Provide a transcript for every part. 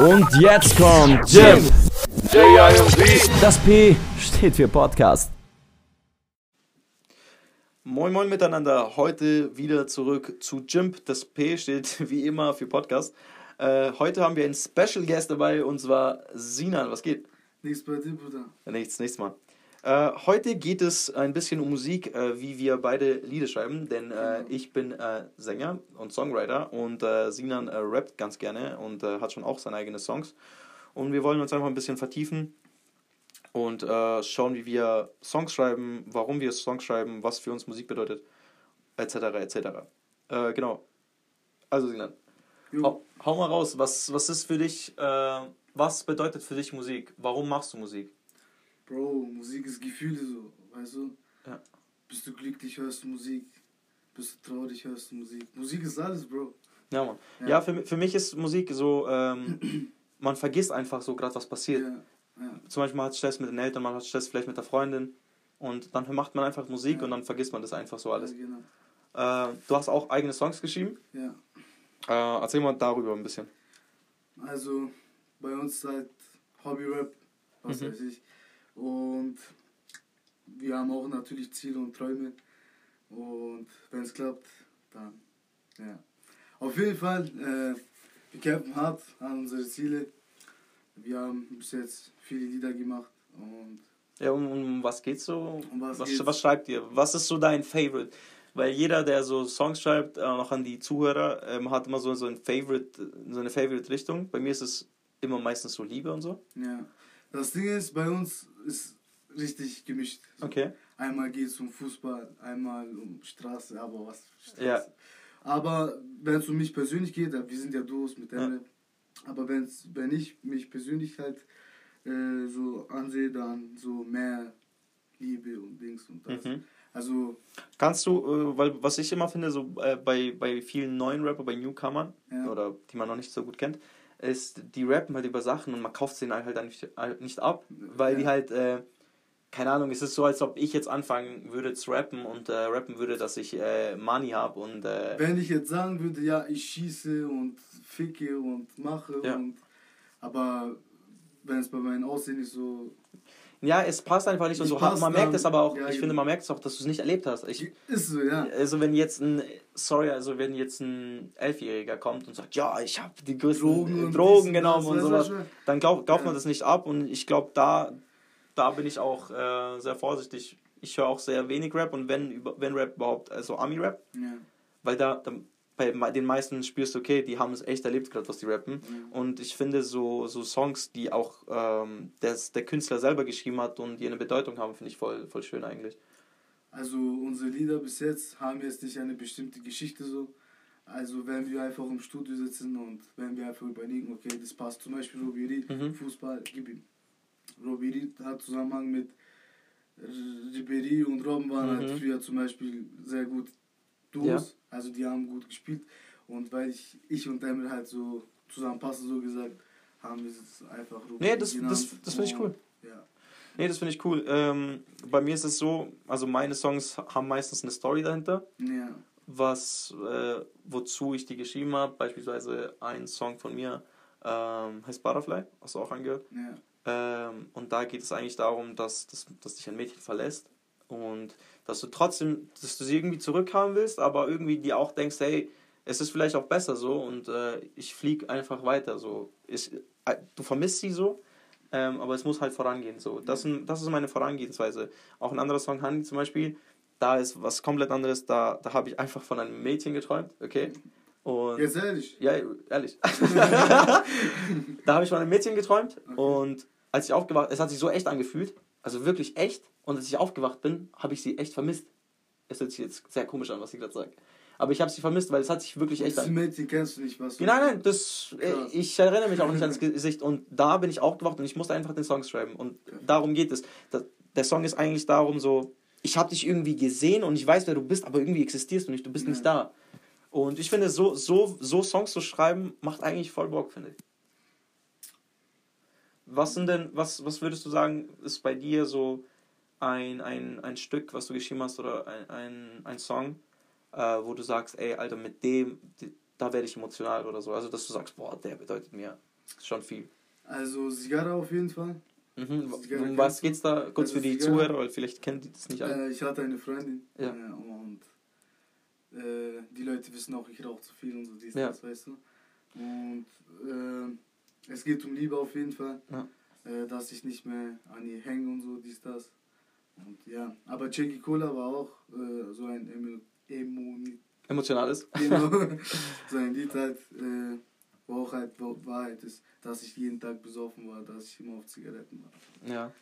Und jetzt kommt Jim. Das P steht für Podcast. Moin Moin miteinander, heute wieder zurück zu Jimp. Das P steht wie immer für Podcast. Äh, heute haben wir einen Special Guest dabei und zwar Sinan. Was geht? Nichts bei dir, Bruder. Nichts, nichts mal. Äh, heute geht es ein bisschen um Musik, äh, wie wir beide Lieder schreiben, denn äh, ich bin äh, Sänger und Songwriter und äh, Sinan äh, rappt ganz gerne und hat schon auch seine eigenen Songs. Und wir wollen uns einfach ein bisschen vertiefen und schauen, wie wir Songs schreiben, warum wir Songs schreiben, was für uns Musik bedeutet, etc. etc. genau. Also Sinan, hau, hau, mal raus, was, was ist für dich, was bedeutet für dich Musik? Warum machst du Musik? Bro, Musik ist Gefühle so, weißt du? Ja. Bist du glücklich, hörst du Musik. Bist du traurig, hörst du Musik. Musik ist alles, Bro. Ja, Mann. Ja, ja für, für mich ist Musik so, ähm, man vergisst einfach so gerade, was passiert. Ja, ja. Zum Beispiel man hat Stress mit den Eltern, man hat Stress vielleicht mit der Freundin. Und dann macht man einfach Musik ja. und dann vergisst man das einfach so alles. Ja, genau. Äh, du hast auch eigene Songs geschrieben. Ja. Äh, erzähl mal darüber ein bisschen. Also, bei uns halt Hobby-Rap, was mhm. weiß ich. Und wir haben auch natürlich Ziele und Träume. Und wenn es klappt, dann ja. Auf jeden Fall, äh, wir kämpfen hart an unsere Ziele. Wir haben bis jetzt viele Lieder gemacht und ja, um, um was geht's so? Um was, was, geht's? was schreibt ihr? Was ist so dein Favorite? Weil jeder, der so Songs schreibt, äh, auch an die Zuhörer, ähm, hat immer so, so ein Favorite, so eine Favorite-Richtung. Bei mir ist es immer meistens so Liebe und so. Ja. Das Ding ist, bei uns ist richtig gemischt. Okay. Einmal geht es um Fußball, einmal um Straße, aber was Straße. Ja. Aber wenn es um mich persönlich geht, wir sind ja Duos mit Emre, ja. aber wenn's, wenn ich mich persönlich halt äh, so ansehe, dann so mehr Liebe und Dings und das. Mhm. Also. Kannst du, äh, weil was ich immer finde, so äh, bei, bei vielen neuen Rapper, bei Newcomern, ja. oder die man noch nicht so gut kennt, ist, die rappen halt über Sachen und man kauft sie halt dann nicht, halt nicht ab, weil ja. die halt, äh, keine Ahnung, es ist so, als ob ich jetzt anfangen würde zu rappen und äh, rappen würde, dass ich äh, Money habe und. Äh, Wenn ich jetzt sagen würde, ja, ich schieße und ficke und mache ja. und. Aber wenn es bei meinem Aussehen nicht so ja, es passt einfach nicht. Und so, man merkt es aber auch, ja, ich genau. finde, man merkt es auch, dass du es nicht erlebt hast. Ich, ist so, ja. Also wenn jetzt ein, sorry, also wenn jetzt ein Elfjähriger kommt und sagt, ja, ich habe die größten Drogen, Drogen genommen und sowas, dann glaubt glaub man das nicht ab. Und ich glaube, da, da bin ich auch äh, sehr vorsichtig. Ich höre auch sehr wenig Rap und wenn, wenn Rap überhaupt, also Ami-Rap. Ja. Weil da, da bei den meisten spürst du, okay, die haben es echt erlebt, gerade was die rappen. Mhm. Und ich finde so, so Songs, die auch ähm, des, der Künstler selber geschrieben hat und die eine Bedeutung haben, finde ich voll, voll schön eigentlich. Also unsere Lieder bis jetzt haben jetzt nicht eine bestimmte Geschichte so. Also wenn wir einfach im Studio sitzen und wenn wir einfach überlegen, okay, das passt zum Beispiel Robiri, mhm. Fußball, gib ihm. Robiri hat Zusammenhang mit Ribéry und Robben waren halt mhm. halt früher zum Beispiel sehr gut Duos. Ja. Also die haben gut gespielt. Und weil ich, ich und Emil halt so zusammenpassen, so gesagt, haben wir es einfach Nee, das, das, das finde ich cool. Ja. Nee, das finde ich cool. Ähm, bei mir ist es so, also meine Songs haben meistens eine Story dahinter. Ja. Was, äh, wozu ich die geschrieben habe. Beispielsweise ein Song von mir ähm, heißt Butterfly, hast du auch angehört. Ja. Ähm, und da geht es eigentlich darum, dass, dass, dass dich ein Mädchen verlässt und dass du trotzdem, dass du sie irgendwie zurückhaben willst, aber irgendwie dir auch denkst, hey, es ist vielleicht auch besser so und äh, ich fliege einfach weiter so. Ich, äh, du vermisst sie so, ähm, aber es muss halt vorangehen so. Das, das ist meine Vorangehensweise. Auch ein anderer Song, Honey zum Beispiel, da ist was komplett anderes, da, da habe ich einfach von einem Mädchen geträumt, okay? Und Jetzt ehrlich? Ja, ehrlich. da habe ich von einem Mädchen geträumt okay. und als ich aufgewacht, es hat sich so echt angefühlt, also wirklich echt und als ich aufgewacht bin, habe ich sie echt vermisst. Es hört sich jetzt sehr komisch an, was ich gerade sage. Aber ich habe sie vermisst, weil es hat sich wirklich echt. Das Mädchen kennst du nicht, was du Nein, nein, das, äh, ich erinnere mich auch nicht ans Gesicht. Und da bin ich aufgewacht und ich musste einfach den Song schreiben. Und darum geht es. Der Song ist eigentlich darum so, ich habe dich irgendwie gesehen und ich weiß, wer du bist, aber irgendwie existierst du nicht, du bist ja. nicht da. Und ich finde, so, so, so Songs zu schreiben, macht eigentlich voll Bock, finde ich. Was sind denn, was, was würdest du sagen, ist bei dir so ein, ein, ein Stück, was du geschrieben hast, oder ein, ein, ein Song, äh, wo du sagst, ey, Alter, mit dem, die, da werde ich emotional oder so. Also, dass du sagst, boah, der bedeutet mir schon viel. Also Zigarre auf jeden Fall. Mhm. Zigarre Um was geht's da kurz Also für die Zigarre- Zuhörer, weil vielleicht kennen die das nicht alle. Äh, ich hatte eine Freundin. Ja. Äh, und äh, die Leute wissen auch, ich rauche zu viel und so dies, Ja. das, weißt du. Und äh, es geht um Liebe auf jeden Fall. Ja. Äh, dass ich nicht mehr an ihr hänge und so, dies, das. Und ja, aber Jackie Cola war auch äh, so ein Emo Emo Emotionales. genau, so ein Lied halt, äh, wo auch halt Wa- Wahrheit ist, dass ich jeden Tag besoffen war, dass ich immer auf Zigaretten war. Ja.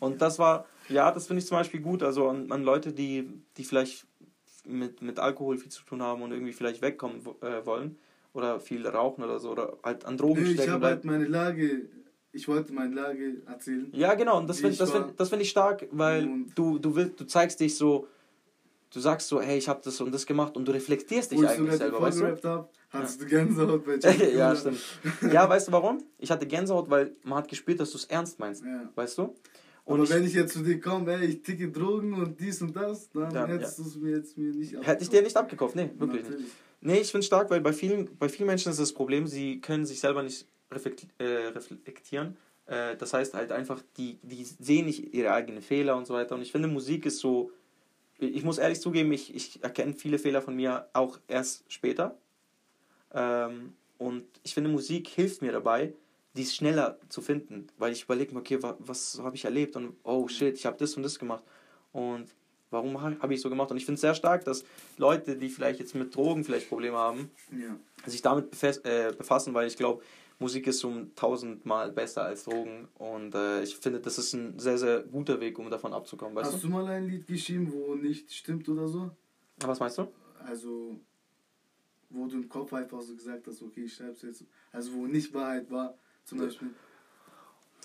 Und das war, ja, das finde ich zum Beispiel gut. Also an, an Leute, die, die vielleicht mit, mit Alkohol viel zu tun haben und irgendwie vielleicht wegkommen äh, wollen oder viel rauchen oder so oder halt an Drogen ich stecken habe halt meine Lage, ich wollte meine Lage erzählen. Ja, genau. Und das finde ich das find, das find ich stark, weil du, du, willst, du zeigst dich so, du sagst so, hey, ich habe das und das gemacht und du reflektierst dich Wo eigentlich selber, weißt du? habe, hattest du Gänsehaut bei ja, stimmt. Ja, weißt du warum? Ich hatte Gänsehaut, weil man hat gespürt, dass du es ernst meinst, Ja. weißt du? Aber Und ich, wenn ich jetzt zu dir komme, ey, ich ticke Drogen und dies und das, dann Ja, hättest du es mir jetzt mir nicht hätte ich dir nicht abgekauft, nee, wirklich nicht. Natürlich. Nee, ich finde stark, weil bei vielen, bei vielen Menschen ist das Problem, sie können sich selber nicht reflektieren. Äh, das heißt halt einfach, die, die sehen nicht ihre eigenen Fehler und so weiter. Und ich finde, Musik ist so. Ich muss ehrlich zugeben, ich, ich erkenne viele Fehler von mir auch erst später. Ähm, und ich finde, Musik hilft mir dabei, dies schneller zu finden. Weil ich überlege mir, okay, wa, was habe ich erlebt? Und oh shit, ich habe das und das gemacht. Und warum habe ich so gemacht? Und ich finde es sehr stark, dass Leute, die vielleicht jetzt mit Drogen vielleicht Probleme haben, Ja. sich damit äh, befassen, weil ich glaube, Musik ist um tausendmal besser als Drogen und äh, ich finde, das ist ein sehr, sehr guter Weg, um davon abzukommen, weißt Hast du? du mal ein Lied geschrieben, wo nicht stimmt oder so? Was meinst du? Also, wo du im Kopf einfach so gesagt hast, okay, ich schreib's jetzt. Also, wo nicht Wahrheit war, zum Beispiel.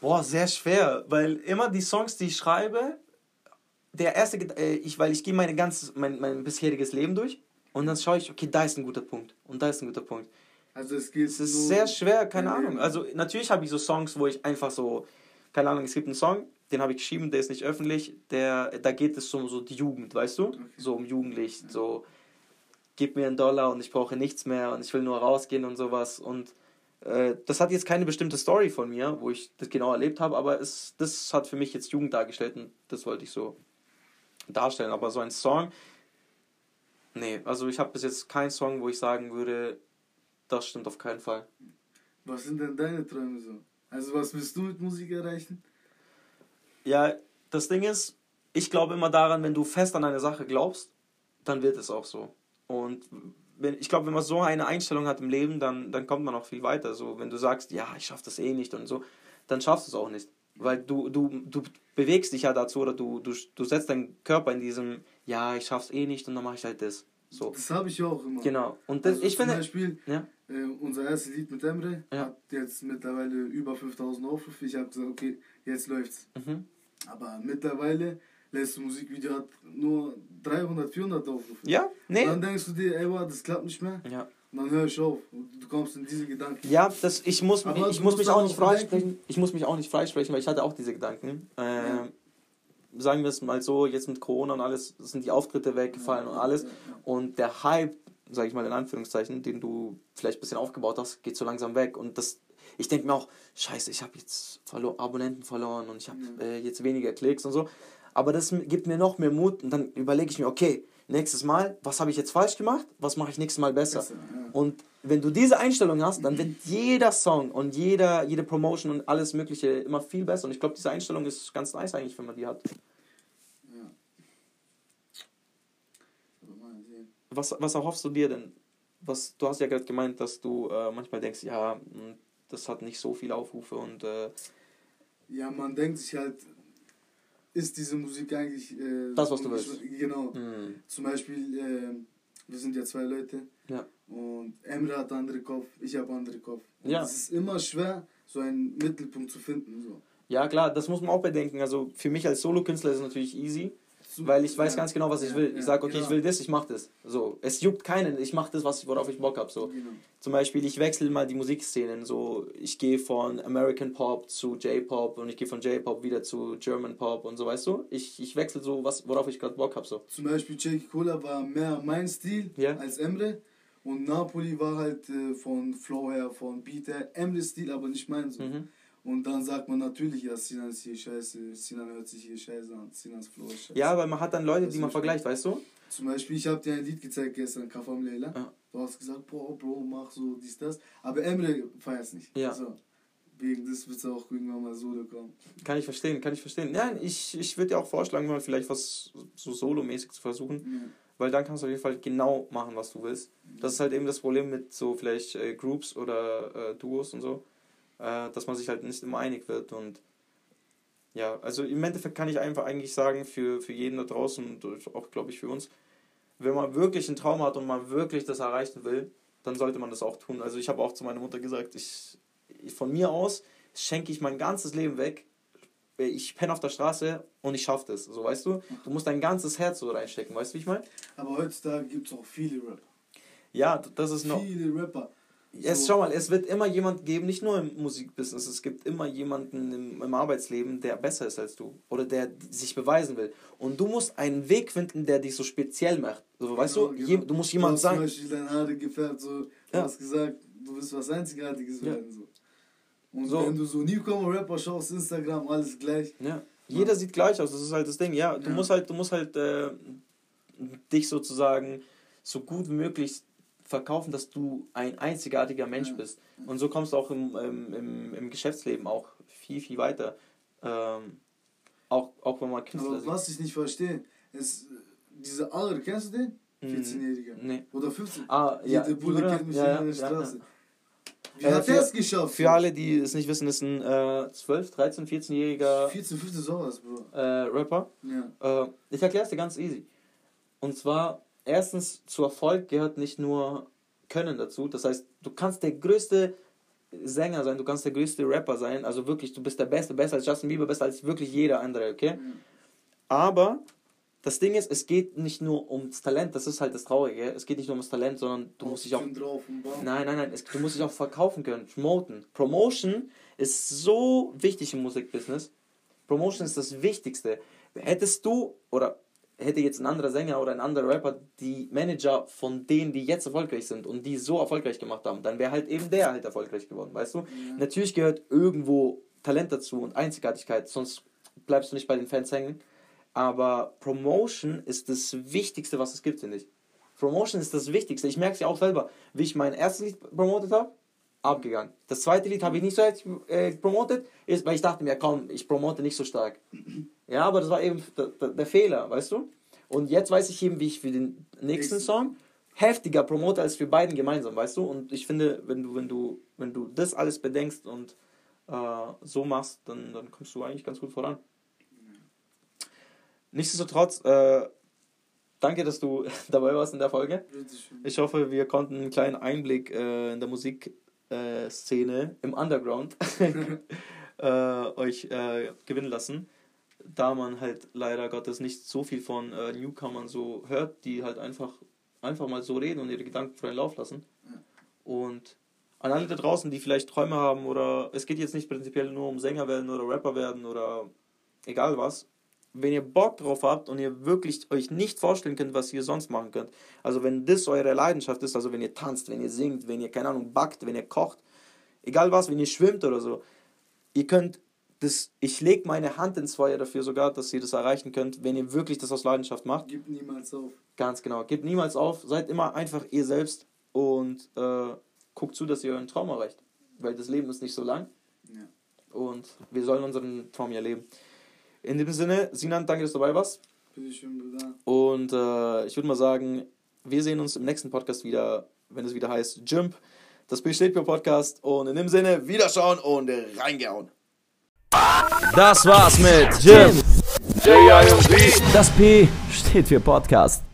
Boah, sehr schwer, weil immer die Songs, die ich schreibe, der erste, äh, ich, weil ich gehe meine ganzes, mein, mein bisheriges Leben durch und dann schaue ich, okay, da ist ein guter Punkt und da ist ein guter Punkt. Also, es geht Es ist nur- sehr schwer, keine Ja, Ahnung. ja. Also natürlich habe ich so Songs, wo ich einfach so, keine Ahnung, es gibt einen Song, den habe ich geschrieben, der ist nicht öffentlich, der, da geht es um so die Jugend, weißt du? So um Jugendlich, so gib mir einen Dollar und ich brauche nichts mehr und ich will nur rausgehen und sowas und äh, das hat jetzt keine bestimmte Story von mir, wo ich das genau erlebt habe, aber es, das hat für mich jetzt Jugend dargestellt und das wollte ich so darstellen. Aber so ein Song, nee, also ich habe bis jetzt keinen Song, wo ich sagen würde, das stimmt auf keinen Fall. Was sind denn deine Träume so? Also, was willst du mit Musik erreichen? Ja, das Ding ist, ich glaube immer daran, wenn du fest an eine Sache glaubst, dann wird es auch so. Und wenn, ich glaube, wenn man so eine Einstellung hat im Leben, dann, dann kommt man auch viel weiter. So, wenn du sagst, ja, ich schaffe das eh nicht und so, dann schaffst du es auch nicht. Weil du, du, du bewegst dich ja dazu oder du, du, du setzt deinen Körper in diesem, ja, ich schaff's eh nicht und dann mache ich halt das. So. Das habe ich auch immer. Genau. Und das, Also ich zum finde. Beispiel, Ja. äh, unser erstes Lied mit Emre Ja. hat jetzt mittlerweile über 5000 Aufrufe. Ich habe gesagt, okay, jetzt läuft's. Mhm. Aber mittlerweile, letzte Musikvideo hat nur 300, 400 Aufrufe. Ja, nee. Dann denkst du dir, ey, das klappt nicht mehr. Ja. Und dann hör ich auf. Und du kommst in diese Gedanken. Ja, das, ich muss, Aber ich muss mich auch nicht freisprechen. Ich muss mich auch nicht freisprechen, weil ich hatte auch diese Gedanken. Äh, Ja. Sagen wir es mal so, jetzt mit Corona und alles sind die Auftritte weggefallen und alles. Und der Hype, sage ich mal in Anführungszeichen, den du vielleicht ein bisschen aufgebaut hast, geht so langsam weg. Und das, ich denke mir auch, scheiße, ich habe jetzt verlo Abonnenten verloren und ich habe Ja. äh, jetzt weniger Klicks und so. Aber das gibt mir noch mehr Mut und dann überlege ich mir, okay, nächstes Mal, was habe ich jetzt falsch gemacht? Was mache ich nächstes Mal besser? Besser, ja. Und wenn du diese Einstellung hast, dann wird jeder Song und jeder, jede Promotion und alles Mögliche immer viel besser. Und ich glaube, diese Einstellung ist ganz nice eigentlich, wenn man die hat. Ja. Was, was erhoffst du dir denn? Was, du hast ja gerade gemeint, dass du äh, manchmal denkst, ja, mh, das hat nicht so viele Aufrufe und äh, Ja, man denkt sich halt, ist diese Musik eigentlich. Äh, Das, was du willst. Genau. mh, Zum Beispiel, äh, wir sind ja zwei Leute. Ja. Und Emre hat andere Kopf, ich habe andere Kopf. Und Ja. Es ist immer schwer, so einen Mittelpunkt zu finden. So. ja klar, das muss man auch bedenken. Also für mich als Solokünstler ist es natürlich easy, weil ich weiß Ja. ganz genau, was ich will. Ich sage, okay, genau. ich will das, ich mache das. So, es juckt keinen, ich mache das, was, worauf ich Bock habe. So. Genau. Zum Beispiel, ich wechsle mal die Musikszenen. So, ich gehe von American Pop zu J-Pop und ich gehe von J-Pop wieder zu German Pop und so, weißt du? Ich, ich wechsle so, was, worauf ich gerade Bock habe. So. Zum Beispiel Jake Cola war mehr mein Stil Ja. als Emre. Und Napoli war halt äh, von Flow her, von Beat her, Emre-Stil, aber nicht mein so. Mhm. Und dann sagt man natürlich, ja, Sinan ist hier scheiße, Sinan hört sich hier scheiße an, Sinans Flow ist scheiße. Ja, weil man hat dann Leute, Das die man vergleicht, weißt du? Zum Beispiel, ich habe dir ein Lied gezeigt gestern, Kafam Leila. Ja. Du hast gesagt, boah, Bro, mach so dies, das. Aber Emre feiert's nicht. Ja. So. Wegen des wird auch irgendwann mal Solo kommen. Kann ich verstehen, kann ich verstehen. Ja, ich, ich würde dir auch vorschlagen, mal vielleicht was so solomäßig zu versuchen. Ja. Weil dann kannst du auf jeden Fall genau machen, was du willst. Das ist halt eben das Problem mit so vielleicht äh, Groups oder äh, Duos und so, äh, dass man sich halt nicht immer einig wird. Und ja, also im Endeffekt kann ich einfach eigentlich sagen, für, für jeden da draußen und auch, glaube ich, für uns, wenn man wirklich einen Traum hat und man wirklich das erreichen will, dann sollte man das auch tun. Also ich habe auch zu meiner Mutter gesagt, ich, ich von mir aus schenke ich mein ganzes Leben weg. Ich penne auf der Straße und ich schaffe das. So, weißt du? Du musst dein ganzes Herz so reinstecken, weißt du, wie ich meine? Aber heutzutage gibt es auch viele Rapper. Ja, das ist noch. Viele Rapper. So. schau mal, es wird immer jemand geben, nicht nur im Musikbusiness, es gibt immer jemanden im, im Arbeitsleben, der besser ist als du oder der sich beweisen will. Und du musst einen Weg finden, der dich so speziell macht. So, weißt Genau, du, genau. du musst jemand hast Zum sein. Beispiel deine Haare gefärbt, so, du Ja. hast gesagt, du willst was Einzigartiges Ja. werden. So. Und So. wenn du so Newcomer-Rapper schaust, Instagram, alles gleich. Ja. Jeder sieht gleich aus, das ist halt das Ding. Ja, du Ja. musst halt, du musst halt äh, dich sozusagen so gut wie möglich verkaufen, dass du ein einzigartiger Mensch Ja. bist. Und so kommst du auch im, im, im, Geschäftsleben auch viel, viel weiter. Ähm, auch, auch wenn man Künstler Aber was ich nicht verstehe, ist, diese Alter, kennst du den? Mm, 14-Jähriger. Nee. Oder 15. Ah, ja. Bulle Bruder, kennt mich ja, in der Straße. Wie Äh, hat für- er es geschafft? Für alle, die es nicht wissen, ist ein äh, 12, 13, 14-jähriger 14, 15, sowas, Bro. äh, Rapper. Ja. Äh, ich erkläre es dir ganz easy. Und zwar, erstens, zu Erfolg gehört nicht nur Können dazu. Das heißt, du kannst der größte Sänger sein, du kannst der größte Rapper sein. Also wirklich, du bist der Beste, besser als Justin Bieber, besser als wirklich jeder andere, okay? Aber das Ding ist, es geht nicht nur ums Talent, das ist halt das Traurige. Es geht nicht nur ums Talent, sondern du musst dich auch drauf. Nein, nein, nein, es, du musst dich auch verkaufen können, promoten. Promotion ist so wichtig im Musikbusiness. Promotion ist das Wichtigste. Hättest du oder hätte jetzt ein anderer Sänger oder ein anderer Rapper die Manager von denen, die jetzt erfolgreich sind und die so erfolgreich gemacht haben, dann wäre halt eben der halt erfolgreich geworden, weißt du? Natürlich gehört irgendwo Talent dazu und Einzigartigkeit, sonst bleibst du nicht bei den Fans hängen. Aber Promotion ist das Wichtigste, was es gibt, finde ich. Promotion ist das Wichtigste. Ich merke es ja auch selber, wie ich mein erstes Lied promotet habe, abgegangen. Das zweite Lied habe ich nicht so äh, promotet, ist, weil ich dachte mir, komm, ich promote nicht so stark. Ja, aber das war eben der, Fehler, weißt du? Und jetzt weiß ich eben, wie ich für den nächsten. Song heftiger promote als für beiden gemeinsam, weißt du? Und ich finde, wenn du, wenn du, wenn du das alles bedenkst und äh, so machst, dann, dann kommst du eigentlich ganz gut voran. Nichtsdestotrotz, äh, danke, dass du dabei warst in der Folge. Ich hoffe, wir konnten einen kleinen Einblick äh, in der Musikszene äh, im Underground äh, euch äh, gewinnen lassen. Da man halt leider Gottes nicht so viel von äh, Newcomern so hört, die halt einfach, einfach mal so reden und ihre Gedanken freien Lauf lassen. Und an alle da draußen, die vielleicht Träume haben oder es geht jetzt nicht prinzipiell nur um Sänger werden oder Rapper werden oder egal was. Wenn ihr Bock drauf habt und ihr wirklich euch nicht vorstellen könnt, was ihr sonst machen könnt, also wenn das eure Leidenschaft ist, also wenn ihr tanzt, wenn ihr singt, wenn ihr, keine Ahnung, backt, wenn ihr kocht, egal was, wenn ihr schwimmt oder so, ihr könnt das, ich lege meine Hand ins Feuer dafür sogar, dass ihr das erreichen könnt, wenn ihr wirklich das aus Leidenschaft macht. Gib niemals auf. Ganz genau. Gebt niemals auf, seid immer einfach ihr selbst und äh, guckt zu, dass ihr euren Traum erreicht. Weil das Leben ist nicht so lang Ja. und wir sollen unseren Traum ja leben. In dem Sinne, Sinan, danke, dass du dabei warst. Bitteschön, Bruder. Und äh, ich würde mal sagen, wir sehen uns im nächsten Podcast wieder, wenn es wieder heißt Jump, das besteht für Podcast. Und in dem Sinne, wiederschauen und reingehauen. Das war's mit Jim. Das P steht für Podcast.